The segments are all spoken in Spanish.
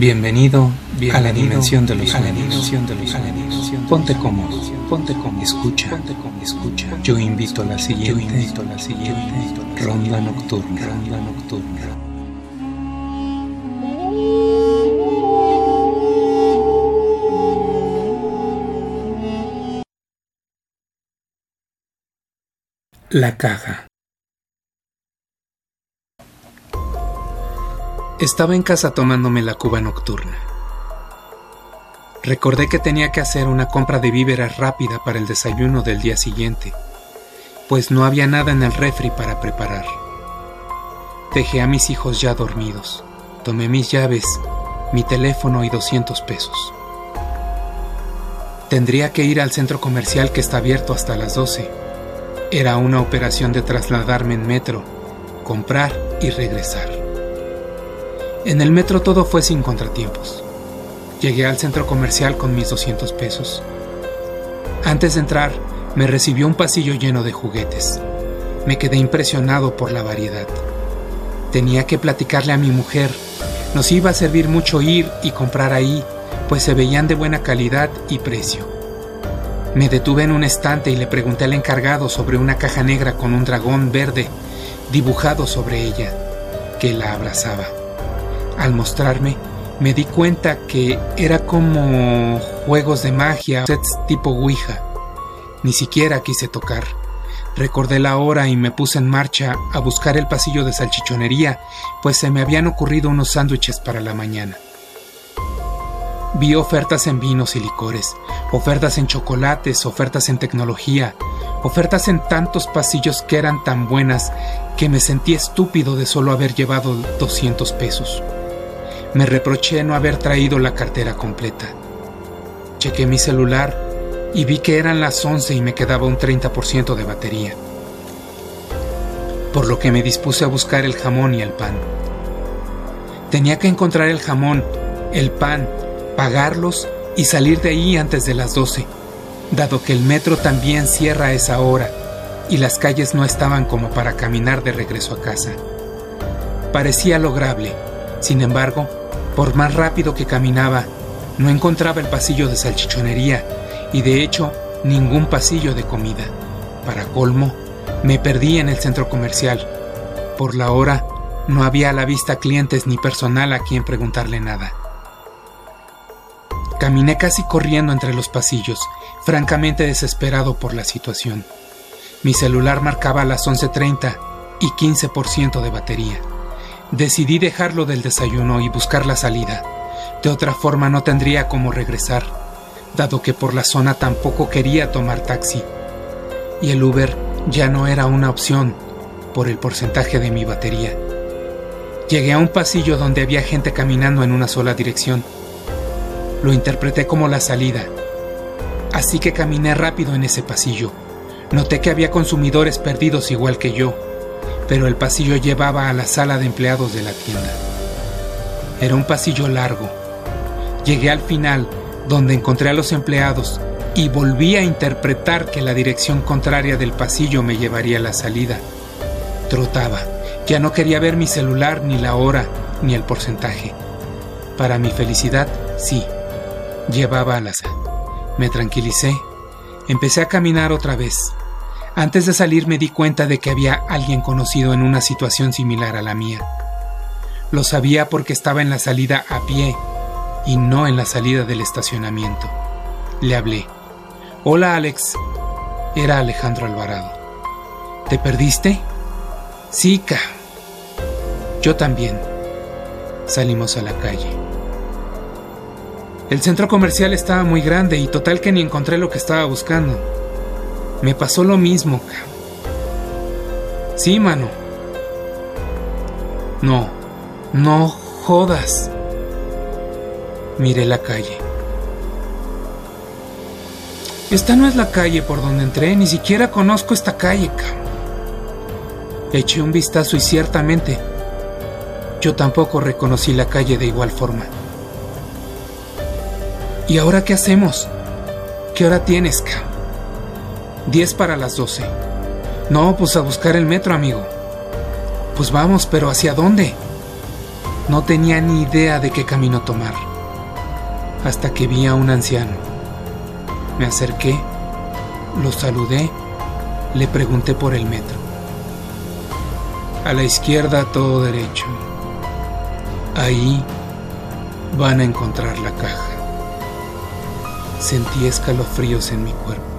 Bienvenido, a la dimensión de los sueños. Ponte cómodo, ponte cómodo, escucha, ponte cómodo, escucha. Yo invito a la siguiente, yo invito a la siguiente ronda nocturna, ronda nocturna. La caja. Estaba en casa tomándome la cuba nocturna. Recordé que tenía que hacer una compra de víveres rápida para el desayuno del día siguiente, pues no había nada en el refri para preparar. Dejé a mis hijos ya dormidos. Tomé mis llaves, mi teléfono y 200 pesos. Tendría que ir al centro comercial que está abierto hasta las 12. Era una operación de trasladarme en metro, comprar y regresar. En el metro todo fue sin contratiempos. Llegué al centro comercial con mis 200 pesos. Antes de entrar, me recibió un pasillo lleno de juguetes. Me quedé impresionado por la variedad. Tenía que platicarle a mi mujer. Nos iba a servir mucho ir y comprar ahí, pues se veían de buena calidad y precio. Me detuve en un estante y le pregunté al encargado sobre una caja negra con un dragón verde dibujado sobre ella, que la abrazaba. Al mostrarme, me di cuenta que era como juegos de magia, sets tipo Ouija. Ni siquiera quise tocar. Recordé la hora y me puse en marcha a buscar el pasillo de salchichonería, pues se me habían ocurrido unos sándwiches para la mañana. Vi ofertas en vinos y licores, ofertas en chocolates, ofertas en tecnología, ofertas en tantos pasillos que eran tan buenas que me sentí estúpido de solo haber llevado 200 pesos. Me reproché no haber traído la cartera completa. Chequé mi celular y vi que eran las 11 y me quedaba un 30% de batería. Por lo que me dispuse a buscar el jamón y el pan. Tenía que encontrar el jamón, el pan, pagarlos y salir de ahí antes de las 12, dado que el metro también cierra a esa hora y las calles no estaban como para caminar de regreso a casa. Parecía lograble, sin embargo, por más rápido que caminaba, no encontraba el pasillo de salchichonería y de hecho ningún pasillo de comida. Para colmo, me perdí en el centro comercial. Por la hora, no había a la vista clientes ni personal a quien preguntarle nada. Caminé casi corriendo entre los pasillos, francamente desesperado por la situación. Mi celular marcaba las 11.30 y 15% de batería. Decidí dejarlo del desayuno y buscar la salida. De otra forma no tendría cómo regresar, dado que por la zona tampoco quería tomar taxi. Y el Uber ya no era una opción por el porcentaje de mi batería. Llegué a un pasillo donde había gente caminando en una sola dirección. Lo interpreté como la salida. Así que caminé rápido en ese pasillo. Noté que había consumidores perdidos igual que yo pero el pasillo llevaba a la sala de empleados de la tienda. Era un pasillo largo. Llegué al final, donde encontré a los empleados, y volví a interpretar que la dirección contraria del pasillo me llevaría a la salida. Trotaba. Ya no quería ver mi celular, ni la hora, ni el porcentaje. Para mi felicidad, sí. Llevaba a la sala. Me tranquilicé. Empecé a caminar otra vez. Antes de salir me di cuenta de que había alguien conocido en una situación similar a la mía. Lo sabía porque estaba en la salida a pie y no en la salida del estacionamiento. Le hablé. Hola Alex. Era Alejandro Alvarado. ¿Te perdiste? Sí, ca. Yo también. Salimos a la calle. El centro comercial estaba muy grande y total que ni encontré lo que estaba buscando. Me pasó lo mismo. Sí, mano. No, no jodas. Miré la calle. Esta no es la calle por donde entré, ni siquiera conozco esta calle. Eché un vistazo y ciertamente yo tampoco reconocí la calle de igual forma. ¿Y ahora qué hacemos? ¿Qué hora tienes, Cam? 10 para las 12. No, pues a buscar el metro, amigo. Pues vamos, pero ¿hacia dónde? No tenía ni idea de qué camino tomar, hasta que vi a un anciano. Me acerqué, lo saludé, le pregunté por el metro. A la izquierda todo derecho. Ahí van a encontrar la caja. Sentí escalofríos en mi cuerpo.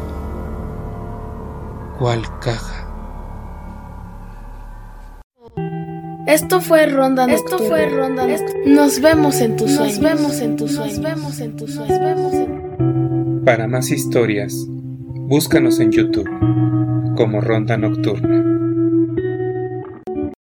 ¿Cuál caja? Esto fue Ronda Nocturna. Esto fue Ronda Nos vemos en tus sueños. Nos vemos en tus sueños. Nos vemos en tus sueños. Para más historias, búscanos en YouTube como Ronda Nocturna.